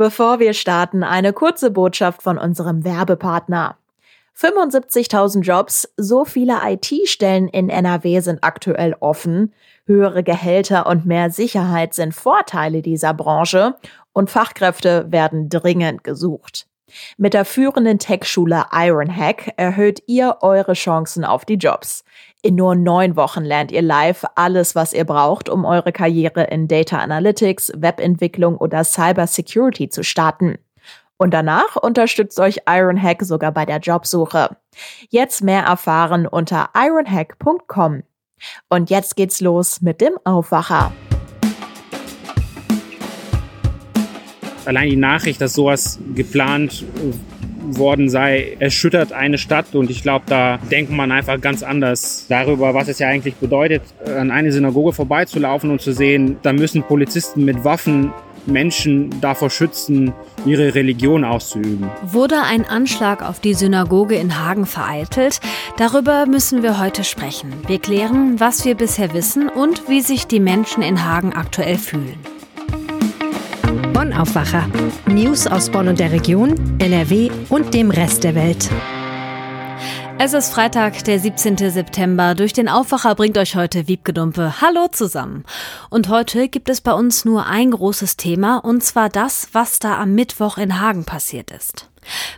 Bevor wir starten, eine kurze Botschaft von unserem Werbepartner. 75.000 Jobs, so viele IT-Stellen in NRW sind aktuell offen. Höhere Gehälter und mehr Sicherheit sind Vorteile dieser Branche und Fachkräfte werden dringend gesucht. Mit der führenden Tech-Schule Ironhack erhöht ihr eure Chancen auf die Jobs. In nur neun Wochen lernt ihr live alles, was ihr braucht, um eure Karriere in Data Analytics, Webentwicklung oder Cyber Security zu starten. Und danach unterstützt euch Ironhack sogar bei der Jobsuche. Jetzt mehr erfahren unter ironhack.com. Und jetzt geht's los mit dem Aufwacher. Allein die Nachricht, dass sowas geplant worden sei, erschüttert eine Stadt und ich glaube, da denkt man einfach ganz anders darüber, was es ja eigentlich bedeutet, an eine Synagoge vorbeizulaufen und zu sehen, da müssen Polizisten mit Waffen Menschen davor schützen, ihre Religion auszuüben. Wurde ein Anschlag auf die Synagoge in Hagen vereitelt? Darüber müssen wir heute sprechen. Wir klären, was wir bisher wissen und wie sich die Menschen in Hagen aktuell fühlen. Bonn Aufwacher. News aus Bonn und der Region, NRW und dem Rest der Welt. Es ist Freitag, der 17. September. Durch den Aufwacher bringt euch heute Wiebkedumpe. Hallo zusammen. Und heute gibt es bei uns nur ein großes Thema, und zwar das, was da am Mittwoch in Hagen passiert ist.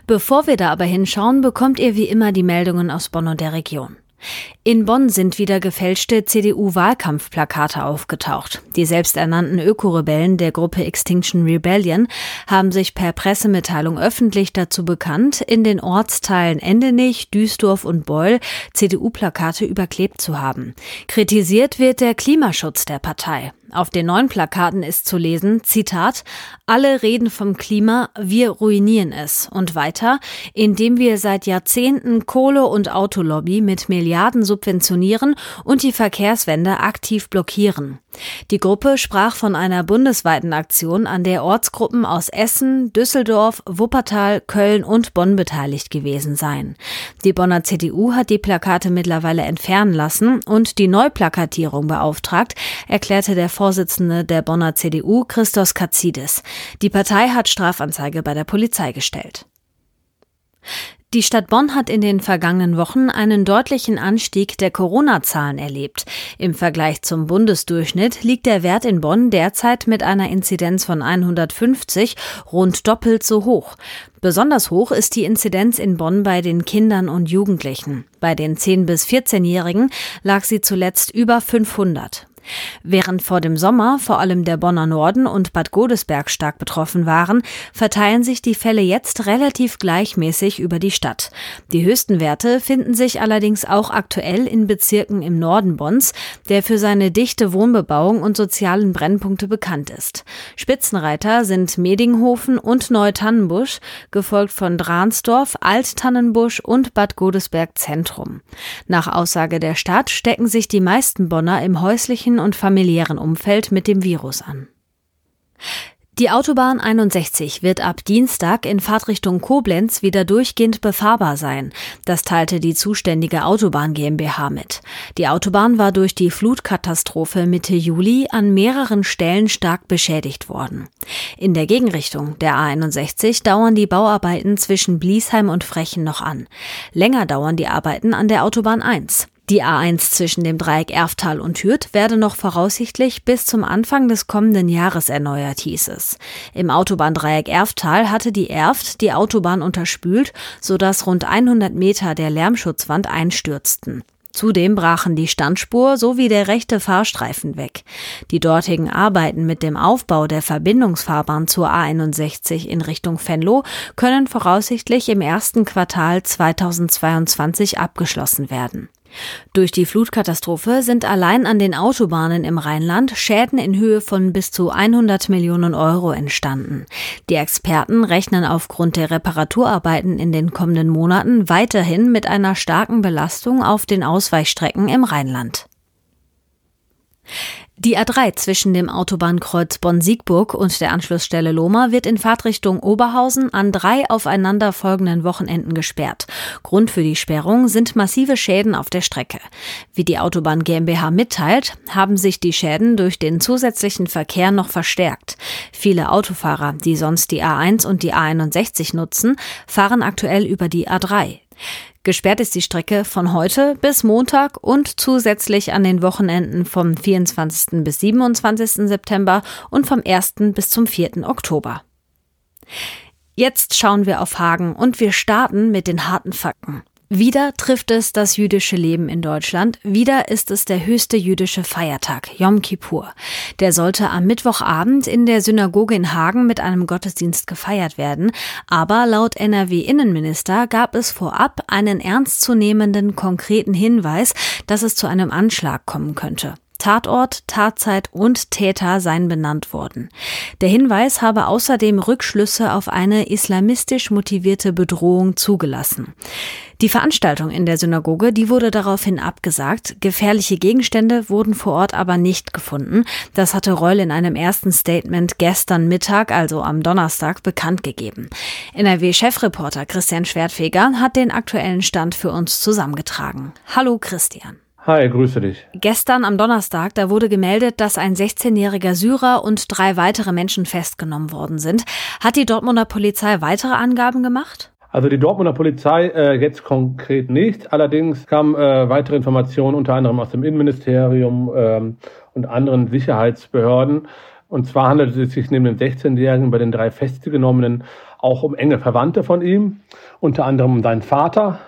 Bevor wir da aber hinschauen, bekommt ihr wie immer die Meldungen aus Bonn und der Region. In Bonn sind wieder gefälschte CDU-Wahlkampfplakate aufgetaucht. Die selbsternannten Ökorebellen der Gruppe Extinction Rebellion haben sich per Pressemitteilung öffentlich dazu bekannt, in den Ortsteilen Endenich, Duisdorf und Beul CDU-Plakate überklebt zu haben. Kritisiert wird der Klimaschutz der Partei. Auf den neuen Plakaten ist zu lesen, Zitat, alle reden vom Klima, wir ruinieren es. Und weiter, indem wir seit Jahrzehnten Kohle- und Autolobby mit Milliarden subventionieren und die Verkehrswende aktiv blockieren. Die Gruppe sprach von einer bundesweiten Aktion, an der Ortsgruppen aus Essen, Düsseldorf, Wuppertal, Köln und Bonn beteiligt gewesen seien. Die Bonner CDU hat die Plakate mittlerweile entfernen lassen und die Neuplakatierung beauftragt, erklärte der Vorsitzende der Bonner CDU, Christos Katzidis. Die Partei hat Strafanzeige bei der Polizei gestellt. Die Stadt Bonn hat in den vergangenen Wochen einen deutlichen Anstieg der Corona-Zahlen erlebt. Im Vergleich zum Bundesdurchschnitt liegt der Wert in Bonn derzeit mit einer Inzidenz von 150 rund doppelt so hoch. Besonders hoch ist die Inzidenz in Bonn bei den Kindern und Jugendlichen. Bei den 10- bis 14-Jährigen lag sie zuletzt über 500. Während vor dem Sommer vor allem der Bonner Norden und Bad Godesberg stark betroffen waren, verteilen sich die Fälle jetzt relativ gleichmäßig über die Stadt. Die höchsten Werte finden sich allerdings auch aktuell in Bezirken im Norden Bonns, der für seine dichte Wohnbebauung und sozialen Brennpunkte bekannt ist. Spitzenreiter sind Medinghofen und Neutannenbusch, gefolgt von Dransdorf, Alttannenbusch und Bad Godesberg Zentrum. Nach Aussage der Stadt stecken sich die meisten Bonner im häuslichen beruflichen und familiären Umfeld mit dem Virus an. Die Autobahn 61 wird ab Dienstag in Fahrtrichtung Koblenz wieder durchgehend befahrbar sein. Das teilte die zuständige Autobahn GmbH mit. Die Autobahn war durch die Flutkatastrophe Mitte Juli an mehreren Stellen stark beschädigt worden. In der Gegenrichtung der A61 dauern die Bauarbeiten zwischen Bliesheim und Frechen noch an. Länger dauern die Arbeiten an der Autobahn 1. Die A1 zwischen dem Dreieck Erftal und Hürth werde noch voraussichtlich bis zum Anfang des kommenden Jahres erneuert, hieß es. Im Autobahndreieck Erftal hatte die Erft die Autobahn unterspült, sodass rund 100 Meter der Lärmschutzwand einstürzten. Zudem brachen die Standspur sowie der rechte Fahrstreifen weg. Die dortigen Arbeiten mit dem Aufbau der Verbindungsfahrbahn zur A61 in Richtung Venlo können voraussichtlich im ersten Quartal 2022 abgeschlossen werden. Durch die Flutkatastrophe sind allein an den Autobahnen im Rheinland Schäden in Höhe von bis zu 100 Millionen Euro entstanden. Die Experten rechnen aufgrund der Reparaturarbeiten in den kommenden Monaten weiterhin mit einer starken Belastung auf den Ausweichstrecken im Rheinland. Die A3 zwischen dem Autobahnkreuz Bonn-Siegburg und der Anschlussstelle Lohmer wird in Fahrtrichtung Oberhausen an drei aufeinanderfolgenden Wochenenden gesperrt. Grund für die Sperrung sind massive Schäden auf der Strecke. Wie die Autobahn GmbH mitteilt, haben sich die Schäden durch den zusätzlichen Verkehr noch verstärkt. Viele Autofahrer, die sonst die A1 und die A61 nutzen, fahren aktuell über die A3. Gesperrt ist die Strecke von heute bis Montag und zusätzlich an den Wochenenden vom 24. bis 27. September und vom 1. bis zum 4. Oktober. Jetzt schauen wir auf Hagen und wir starten mit den harten Fakten. Wieder trifft es das jüdische Leben in Deutschland. Wieder ist es der höchste jüdische Feiertag, Yom Kippur. Der sollte am Mittwochabend in der Synagoge in Hagen mit einem Gottesdienst gefeiert werden. Aber laut NRW-Innenminister gab es vorab einen ernstzunehmenden konkreten Hinweis, dass es zu einem Anschlag kommen könnte. Tatort, Tatzeit und Täter seien benannt worden. Der Hinweis habe außerdem Rückschlüsse auf eine islamistisch motivierte Bedrohung zugelassen. Die Veranstaltung in der Synagoge, die wurde daraufhin abgesagt. Gefährliche Gegenstände wurden vor Ort aber nicht gefunden. Das hatte Reul in einem ersten Statement gestern Mittag, also am Donnerstag, bekannt gegeben. NRW-Chefreporter Christian Schwertfeger hat den aktuellen Stand für uns zusammengetragen. Hallo Christian. Hi, grüße dich. Gestern am Donnerstag, da wurde gemeldet, dass ein 16-jähriger Syrer und drei weitere Menschen festgenommen worden sind. Hat die Dortmunder Polizei weitere Angaben gemacht? Also die Dortmunder Polizei äh, jetzt konkret nicht. Allerdings kamen äh, weitere Informationen unter anderem aus dem Innenministerium ähm, und anderen Sicherheitsbehörden. Und zwar handelt es sich neben dem 16-Jährigen bei den drei Festgenommenen auch um enge Verwandte von ihm, unter anderem um seinen Vater,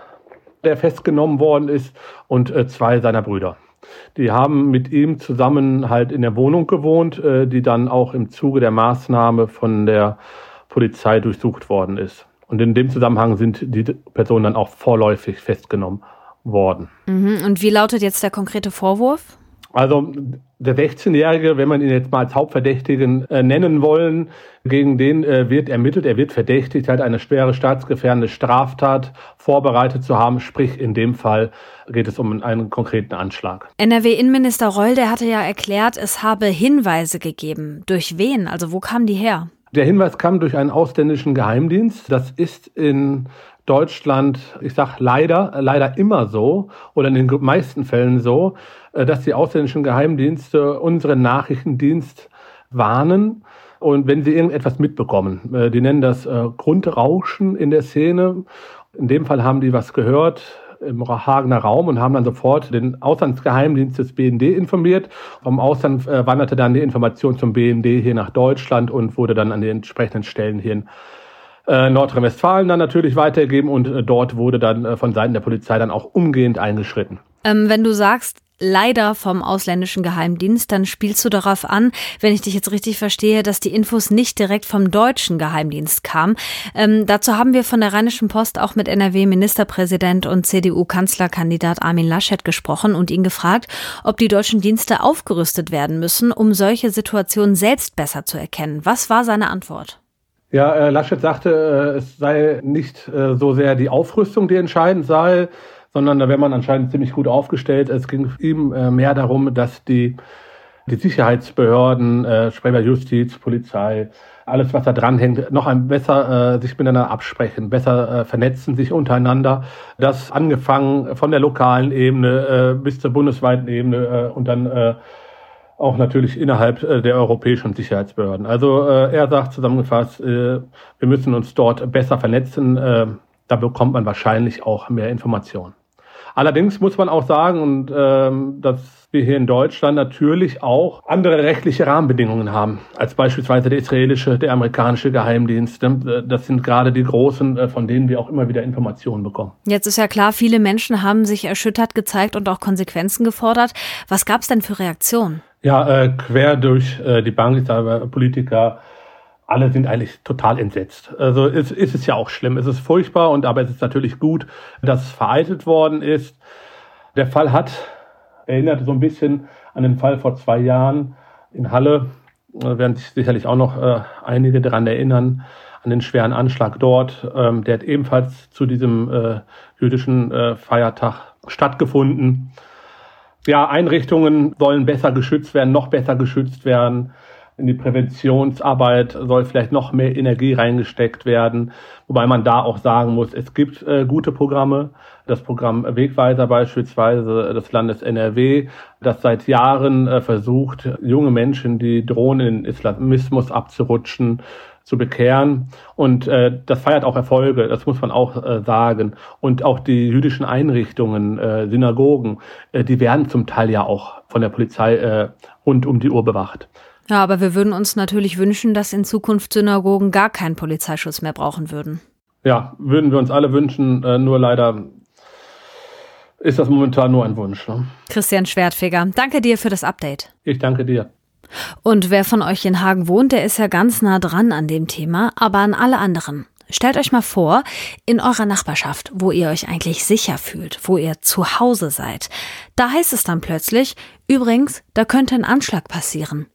der festgenommen worden ist, und äh, zwei seiner Brüder. Die haben mit ihm zusammen halt in der Wohnung gewohnt, äh, die dann auch im Zuge der Maßnahme von der Polizei durchsucht worden ist. Und in dem Zusammenhang sind die Personen dann auch vorläufig festgenommen worden. Mhm. Und wie lautet jetzt der konkrete Vorwurf? Also der 16-Jährige, wenn man ihn jetzt mal als Hauptverdächtigen äh, nennen wollen, gegen den äh, wird ermittelt, er wird verdächtigt, hat eine schwere staatsgefährdende Straftat vorbereitet zu haben. Sprich, in dem Fall geht es um einen konkreten Anschlag. NRW-Innenminister Reul, der hatte ja erklärt, es habe Hinweise gegeben. Durch wen? Also wo kamen die her? Der Hinweis kam durch einen ausländischen Geheimdienst. Das ist in Deutschland, ich sag leider, leider immer so oder in den meisten Fällen so, äh, dass die ausländischen Geheimdienste unseren Nachrichtendienst warnen. Und wenn sie irgendetwas mitbekommen, äh, die nennen das äh, Grundrauschen in der Szene. In dem Fall haben die was gehört im Hagener Raum und haben dann sofort den Auslandsgeheimdienst des BND informiert. Vom Ausland wanderte dann die Information zum BND hier nach Deutschland und wurde dann an die entsprechenden Stellen hier in Nordrhein-Westfalen dann natürlich weitergegeben und dort wurde dann von Seiten der Polizei dann auch umgehend eingeschritten. Ähm, wenn du sagst, leider vom ausländischen Geheimdienst, dann spielst du darauf an, wenn ich dich jetzt richtig verstehe, dass die Infos nicht direkt vom deutschen Geheimdienst kamen. Ähm, dazu haben wir von der Rheinischen Post auch mit NRW-Ministerpräsident und CDU-Kanzlerkandidat Armin Laschet gesprochen und ihn gefragt, ob die deutschen Dienste aufgerüstet werden müssen, um solche Situationen selbst besser zu erkennen. Was war seine Antwort? Ja, äh, Laschet sagte, äh, es sei nicht äh, so sehr die Aufrüstung, die entscheidend sei, sondern da wäre man anscheinend ziemlich gut aufgestellt. Es ging ihm äh, mehr darum, dass die, die Sicherheitsbehörden, äh, Sprecher Justiz, Polizei, alles, was da dranhängt, noch ein besser äh, sich miteinander absprechen, besser äh, vernetzen sich untereinander. Das angefangen von der lokalen Ebene äh, bis zur bundesweiten Ebene äh, und dann äh, auch natürlich innerhalb äh, der europäischen Sicherheitsbehörden. Also äh, er sagt zusammengefasst, äh, wir müssen uns dort besser vernetzen. Äh, da bekommt man wahrscheinlich auch mehr Informationen. Allerdings muss man auch sagen, und ähm, dass wir hier in Deutschland natürlich auch andere rechtliche Rahmenbedingungen haben, als beispielsweise der israelische, der amerikanische Geheimdienst. Das sind gerade die großen, äh, von denen wir auch immer wieder Informationen bekommen. Jetzt ist ja klar, viele Menschen haben sich erschüttert gezeigt und auch Konsequenzen gefordert. Was gab es denn für Reaktionen? Ja, äh, quer durch äh, die Bank, Politiker, alle sind eigentlich total entsetzt. Also es, ist es ja auch schlimm, es ist furchtbar und aber es ist natürlich gut, dass es vereitelt worden ist. Der Fall hat erinnert so ein bisschen an den Fall vor zwei Jahren in Halle. Da werden sich sicherlich auch noch äh, einige daran erinnern, an den schweren Anschlag dort. Ähm, der hat ebenfalls zu diesem äh, jüdischen äh, Feiertag stattgefunden. Ja, Einrichtungen sollen besser geschützt werden, noch besser geschützt werden. In die Präventionsarbeit soll vielleicht noch mehr Energie reingesteckt werden, wobei man da auch sagen muss, es gibt äh, gute Programme. Das Programm Wegweiser beispielsweise des Landes NRW, das seit Jahren äh, versucht, junge Menschen, die drohen, in Islamismus abzurutschen, zu bekehren. Und äh, das feiert auch Erfolge, das muss man auch äh, sagen. Und auch die jüdischen Einrichtungen, äh, Synagogen, äh, die werden zum Teil ja auch von der Polizei äh, rund um die Uhr bewacht. Ja, aber wir würden uns natürlich wünschen, dass in Zukunft Synagogen gar keinen Polizeischutz mehr brauchen würden. Ja, würden wir uns alle wünschen, äh, nur leider ist das momentan nur ein Wunsch. Ne? Christian Schwertfeger, danke dir für das Update. Ich danke dir. Und wer von euch in Hagen wohnt, der ist ja ganz nah dran an dem Thema, aber an alle anderen. Stellt euch mal vor, in eurer Nachbarschaft, wo ihr euch eigentlich sicher fühlt, wo ihr zu Hause seid, da heißt es dann plötzlich, übrigens, da könnte ein Anschlag passieren.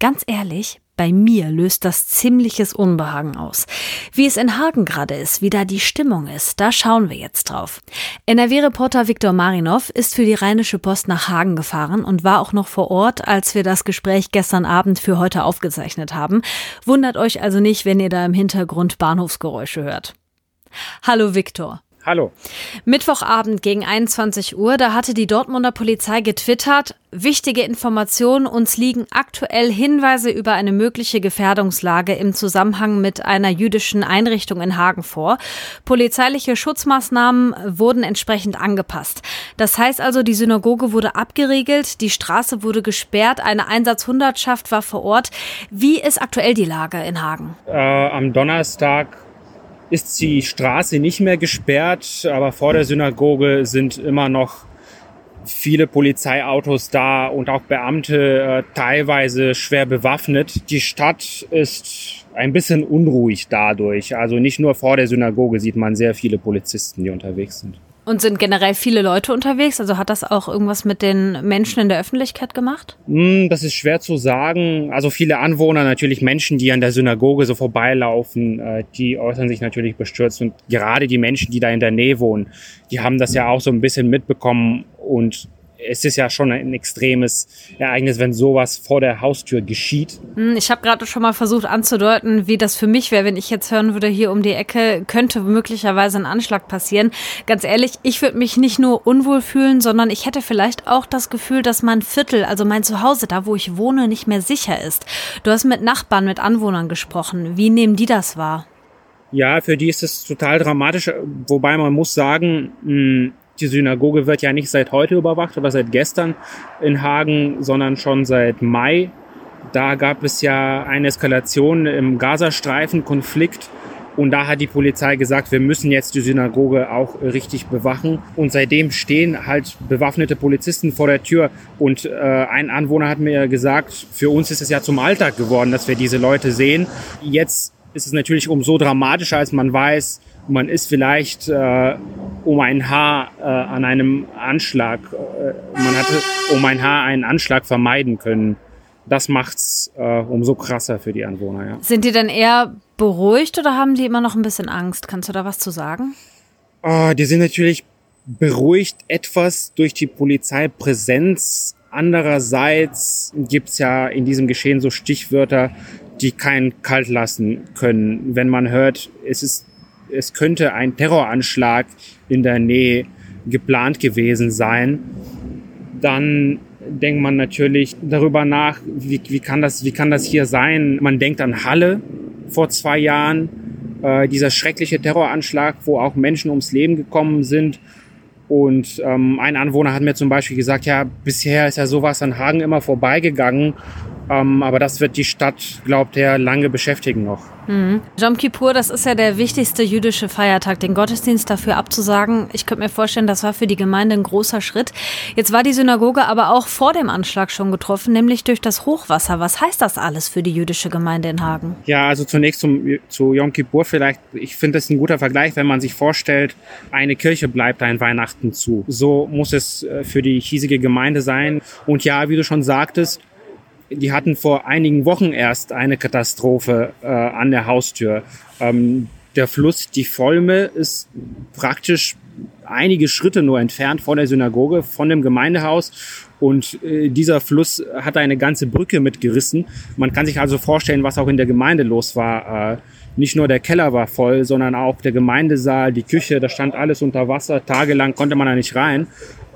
Ganz ehrlich, bei mir löst das ziemliches Unbehagen aus. Wie es in Hagen gerade ist, wie da die Stimmung ist, da schauen wir jetzt drauf. NRW-Reporter Viktor Marinov ist für die Rheinische Post nach Hagen gefahren und war auch noch vor Ort, als wir das Gespräch gestern Abend für heute aufgezeichnet haben. Wundert euch also nicht, wenn ihr da im Hintergrund Bahnhofsgeräusche hört. Hallo Viktor. Hallo. Mittwochabend gegen 21 Uhr, da hatte die Dortmunder Polizei getwittert, wichtige Informationen, uns liegen aktuell Hinweise über eine mögliche Gefährdungslage im Zusammenhang mit einer jüdischen Einrichtung in Hagen vor. Polizeiliche Schutzmaßnahmen wurden entsprechend angepasst. Das heißt also, die Synagoge wurde abgeriegelt, die Straße wurde gesperrt, eine Einsatzhundertschaft war vor Ort. Wie ist aktuell die Lage in Hagen? Äh, am Donnerstag ist die Straße nicht mehr gesperrt, aber vor der Synagoge sind immer noch viele Polizeiautos da und auch Beamte äh, teilweise schwer bewaffnet. Die Stadt ist ein bisschen unruhig dadurch. Also nicht nur vor der Synagoge sieht man sehr viele Polizisten, die unterwegs sind. Und sind generell viele Leute unterwegs? Also hat das auch irgendwas mit den Menschen in der Öffentlichkeit gemacht? Hm, das ist schwer zu sagen. Also viele Anwohner, natürlich Menschen, die an der Synagoge so vorbeilaufen, äh, die äußern sich natürlich bestürzt. Und gerade die Menschen, die da in der Nähe wohnen, die haben das ja auch so ein bisschen mitbekommen und es ist ja schon ein extremes Ereignis, wenn sowas vor der Haustür geschieht. Hm, ich habe gerade schon mal versucht anzudeuten, wie das für mich wäre, wenn ich jetzt hören würde, hier um die Ecke könnte möglicherweise ein Anschlag passieren. Ganz ehrlich, ich würde mich nicht nur unwohl fühlen, sondern ich hätte vielleicht auch das Gefühl, dass mein Viertel, also mein Zuhause, da wo ich wohne, nicht mehr sicher ist. Du hast mit Nachbarn, mit Anwohnern gesprochen. Wie nehmen die das wahr? Ja, für die ist es total dramatisch, wobei man muss sagen, hm, die Synagoge wird ja nicht seit heute überwacht oder seit gestern in Hagen, sondern schon seit Mai. Da gab es ja eine Eskalation im Gazastreifen-Konflikt. Und da hat die Polizei gesagt, wir müssen jetzt die Synagoge auch richtig bewachen. Und seitdem stehen halt bewaffnete Polizisten vor der Tür. Und äh, ein Anwohner hat mir gesagt, für uns ist es ja zum Alltag geworden, dass wir diese Leute sehen. Jetzt ist es natürlich umso dramatischer, als man weiß, man ist vielleicht äh, um ein Haar äh, an einem Anschlag, äh, man hatte um ein Haar einen Anschlag vermeiden können. Das macht's äh, umso krasser für die Anwohner. Ja. Sind die denn eher beruhigt oder haben die immer noch ein bisschen Angst? Kannst du da was zu sagen? Oh, die sind natürlich beruhigt etwas durch die Polizeipräsenz. Andererseits gibt's ja in diesem Geschehen so Stichwörter, die keinen kalt lassen können. Wenn man hört, es ist es könnte ein Terroranschlag in der Nähe geplant gewesen sein, dann denkt man natürlich darüber nach, wie, wie, kann, das, wie kann das hier sein? Man denkt an Halle vor zwei Jahren, äh, dieser schreckliche Terroranschlag, wo auch Menschen ums Leben gekommen sind. Und ähm, ein Anwohner hat mir zum Beispiel gesagt, ja, bisher ist ja sowas an Hagen immer vorbeigegangen. Ähm, aber das wird die Stadt, glaubt er, lange beschäftigen noch. Mhm. Jom Kippur, das ist ja der wichtigste jüdische Feiertag. Den Gottesdienst dafür abzusagen, ich könnte mir vorstellen, das war für die Gemeinde ein großer Schritt. Jetzt war die Synagoge aber auch vor dem Anschlag schon getroffen, nämlich durch das Hochwasser. Was heißt das alles für die jüdische Gemeinde in Hagen? Ja, also zunächst zum, zu Yom Kippur vielleicht. Ich finde das ein guter Vergleich, wenn man sich vorstellt, eine Kirche bleibt ein Weihnachten zu. So muss es äh, für die hiesige Gemeinde sein. Und ja, wie du schon sagtest, die hatten vor einigen Wochen erst eine Katastrophe äh, an der Haustür. Ähm, der Fluss, die Volme, ist praktisch einige Schritte nur entfernt von der Synagoge, von dem Gemeindehaus. Und äh, dieser Fluss hat eine ganze Brücke mitgerissen. Man kann sich also vorstellen, was auch in der Gemeinde los war. Äh, nicht nur der Keller war voll, sondern auch der Gemeindesaal, die Küche, da stand alles unter Wasser. Tagelang konnte man da nicht rein.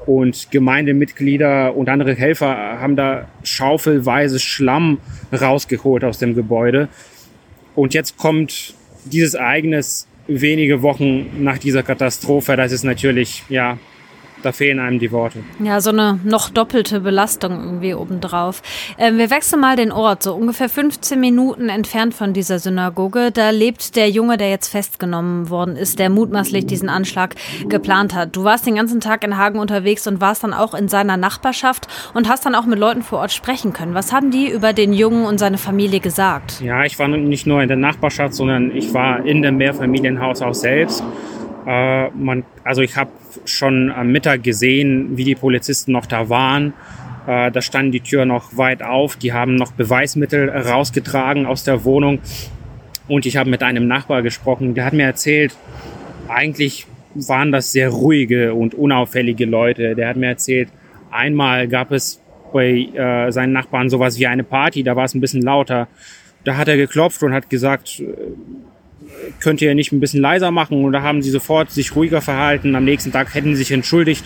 Und Gemeindemitglieder und andere Helfer haben da schaufelweise Schlamm rausgeholt aus dem Gebäude. Und jetzt kommt dieses Ereignis wenige Wochen nach dieser Katastrophe. Das ist natürlich, ja, da fehlen einem die Worte. Ja, so eine noch doppelte Belastung irgendwie obendrauf. Ähm, wir wechseln mal den Ort, so ungefähr 15 Minuten entfernt von dieser Synagoge. Da lebt der Junge, der jetzt festgenommen worden ist, der mutmaßlich diesen Anschlag geplant hat. Du warst den ganzen Tag in Hagen unterwegs und warst dann auch in seiner Nachbarschaft und hast dann auch mit Leuten vor Ort sprechen können. Was haben die über den Jungen und seine Familie gesagt? Ja, ich war nicht nur in der Nachbarschaft, sondern ich war in dem Mehrfamilienhaus auch selbst. Äh, man, also ich habe schon am Mittag gesehen, wie die Polizisten noch da waren. Äh, da standen die Tür noch weit auf. Die haben noch Beweismittel rausgetragen aus der Wohnung. Und ich habe mit einem Nachbar gesprochen. Der hat mir erzählt, eigentlich waren das sehr ruhige und unauffällige Leute. Der hat mir erzählt, einmal gab es bei äh, seinen Nachbarn sowas wie eine Party. Da war es ein bisschen lauter. Da hat er geklopft und hat gesagt, könnt ihr nicht ein bisschen leiser machen? Und da haben sie sofort sich ruhiger verhalten. Am nächsten Tag hätten sie sich entschuldigt.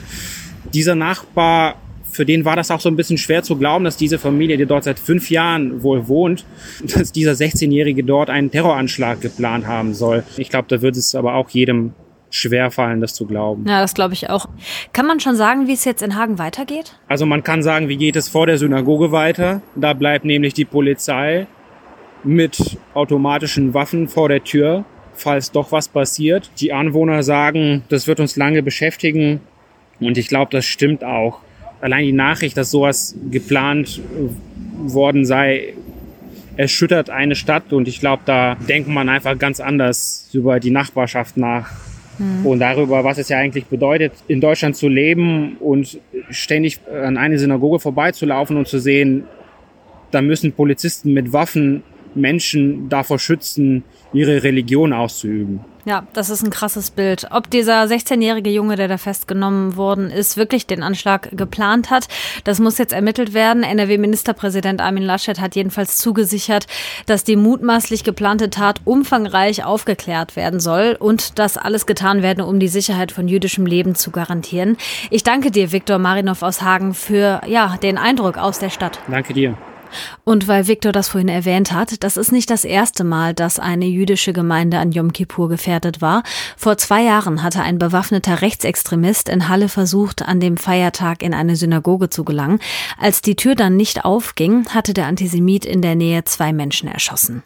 Dieser Nachbar, für den war das auch so ein bisschen schwer zu glauben, dass diese Familie, die dort seit fünf Jahren wohl wohnt, dass dieser 16-Jährige dort einen Terroranschlag geplant haben soll. Ich glaube, da wird es aber auch jedem schwer fallen, das zu glauben. Ja, das glaube ich auch. Kann man schon sagen, wie es jetzt in Hagen weitergeht? Also man kann sagen, wie geht es vor der Synagoge weiter? Da bleibt nämlich die Polizei mit automatischen Waffen vor der Tür, falls doch was passiert. Die Anwohner sagen, das wird uns lange beschäftigen und ich glaube, das stimmt auch. Allein die Nachricht, dass sowas geplant worden sei, erschüttert eine Stadt und ich glaube, da denkt man einfach ganz anders über die Nachbarschaft nach mhm. und darüber, was es ja eigentlich bedeutet, in Deutschland zu leben und ständig an eine Synagoge vorbeizulaufen und zu sehen, da müssen Polizisten mit Waffen Menschen davor schützen, ihre Religion auszuüben. Ja, das ist ein krasses Bild. Ob dieser 16-jährige Junge, der da festgenommen worden ist, wirklich den Anschlag geplant hat, das muss jetzt ermittelt werden. NRW-Ministerpräsident Armin Laschet hat jedenfalls zugesichert, dass die mutmaßlich geplante Tat umfangreich aufgeklärt werden soll und dass alles getan werde, um die Sicherheit von jüdischem Leben zu garantieren. Ich danke dir, Viktor Marinov aus Hagen, für ja, den Eindruck aus der Stadt. Danke dir. Und weil Viktor das vorhin erwähnt hat, das ist nicht das erste Mal, dass eine jüdische Gemeinde an Yom Kippur gefährdet war. Vor zwei Jahren hatte ein bewaffneter Rechtsextremist in Halle versucht, an dem Feiertag in eine Synagoge zu gelangen. Als die Tür dann nicht aufging, hatte der Antisemit in der Nähe zwei Menschen erschossen.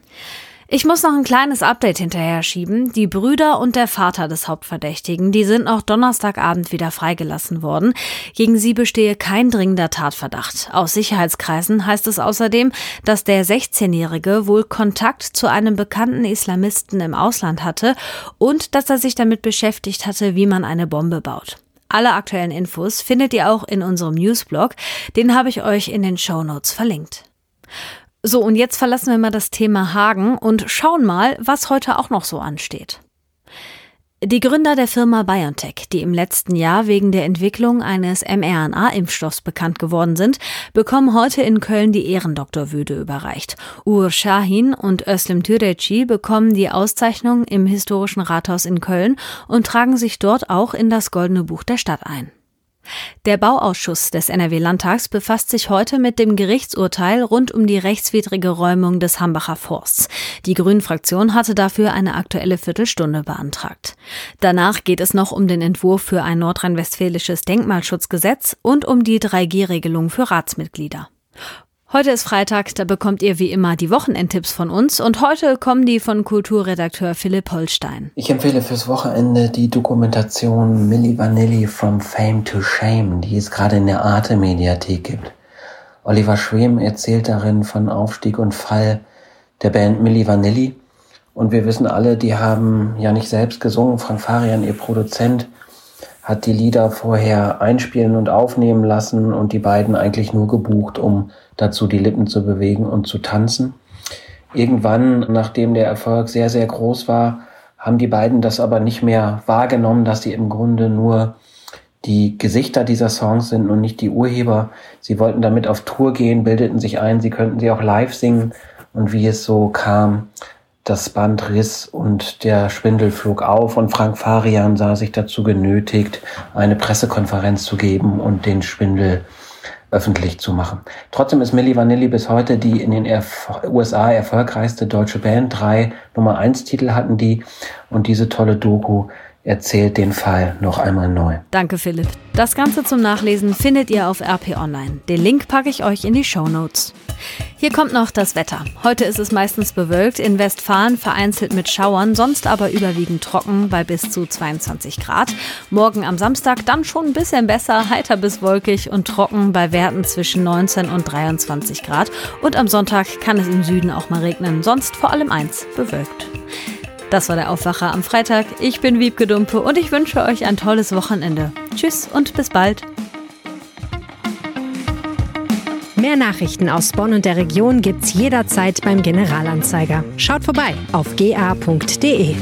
Ich muss noch ein kleines Update hinterher schieben. Die Brüder und der Vater des Hauptverdächtigen, die sind noch Donnerstagabend wieder freigelassen worden. Gegen sie bestehe kein dringender Tatverdacht. Aus Sicherheitskreisen heißt es außerdem, dass der 16-Jährige wohl Kontakt zu einem bekannten Islamisten im Ausland hatte und dass er sich damit beschäftigt hatte, wie man eine Bombe baut. Alle aktuellen Infos findet ihr auch in unserem Newsblog. Den habe ich euch in den Show Notes verlinkt. So, und jetzt verlassen wir mal das Thema Hagen und schauen mal, was heute auch noch so ansteht. Die Gründer der Firma BioNTech, die im letzten Jahr wegen der Entwicklung eines mRNA-Impfstoffs bekannt geworden sind, bekommen heute in Köln die Ehrendoktorwürde überreicht. Ur Shahin und Özlem Türeci bekommen die Auszeichnung im historischen Rathaus in Köln und tragen sich dort auch in das Goldene Buch der Stadt ein. Der Bauausschuss des NRW-Landtags befasst sich heute mit dem Gerichtsurteil rund um die rechtswidrige Räumung des Hambacher Forsts. Die Grünen-Fraktion hatte dafür eine aktuelle Viertelstunde beantragt. Danach geht es noch um den Entwurf für ein nordrhein-westfälisches Denkmalschutzgesetz und um die 3G-Regelung für Ratsmitglieder. Heute ist Freitag, da bekommt ihr wie immer die Wochenendtipps von uns und heute kommen die von Kulturredakteur Philipp Holstein. Ich empfehle fürs Wochenende die Dokumentation Milli Vanilli From Fame to Shame, die es gerade in der Arte Mediathek gibt. Oliver Schwem erzählt darin von Aufstieg und Fall der Band Milli Vanilli und wir wissen alle, die haben ja nicht selbst gesungen. Frank Farian, ihr Produzent, hat die Lieder vorher einspielen und aufnehmen lassen und die beiden eigentlich nur gebucht, um dazu die Lippen zu bewegen und zu tanzen. Irgendwann, nachdem der Erfolg sehr, sehr groß war, haben die beiden das aber nicht mehr wahrgenommen, dass sie im Grunde nur die Gesichter dieser Songs sind nun nicht die Urheber. Sie wollten damit auf Tour gehen, bildeten sich ein, sie könnten sie auch live singen. Und wie es so kam, das Band riss und der Schwindel flog auf und Frank Farian sah sich dazu genötigt, eine Pressekonferenz zu geben und den Schwindel öffentlich zu machen. Trotzdem ist Milli Vanilli bis heute die in den Erf USA erfolgreichste deutsche Band. Drei Nummer eins Titel hatten die und diese tolle Doku erzählt den Fall noch einmal neu. Danke, Philipp. Das Ganze zum Nachlesen findet ihr auf RP Online. Den Link packe ich euch in die Show Notes. Hier kommt noch das Wetter. Heute ist es meistens bewölkt, in Westfalen vereinzelt mit Schauern, sonst aber überwiegend trocken bei bis zu 22 Grad. Morgen am Samstag dann schon ein bisschen besser, heiter bis wolkig und trocken bei Werten zwischen 19 und 23 Grad. Und am Sonntag kann es im Süden auch mal regnen, sonst vor allem eins, bewölkt. Das war der Aufwacher am Freitag. Ich bin Wiebke Dumpe und ich wünsche euch ein tolles Wochenende. Tschüss und bis bald. Mehr Nachrichten aus Bonn und der Region gibt's jederzeit beim Generalanzeiger. Schaut vorbei auf ga.de.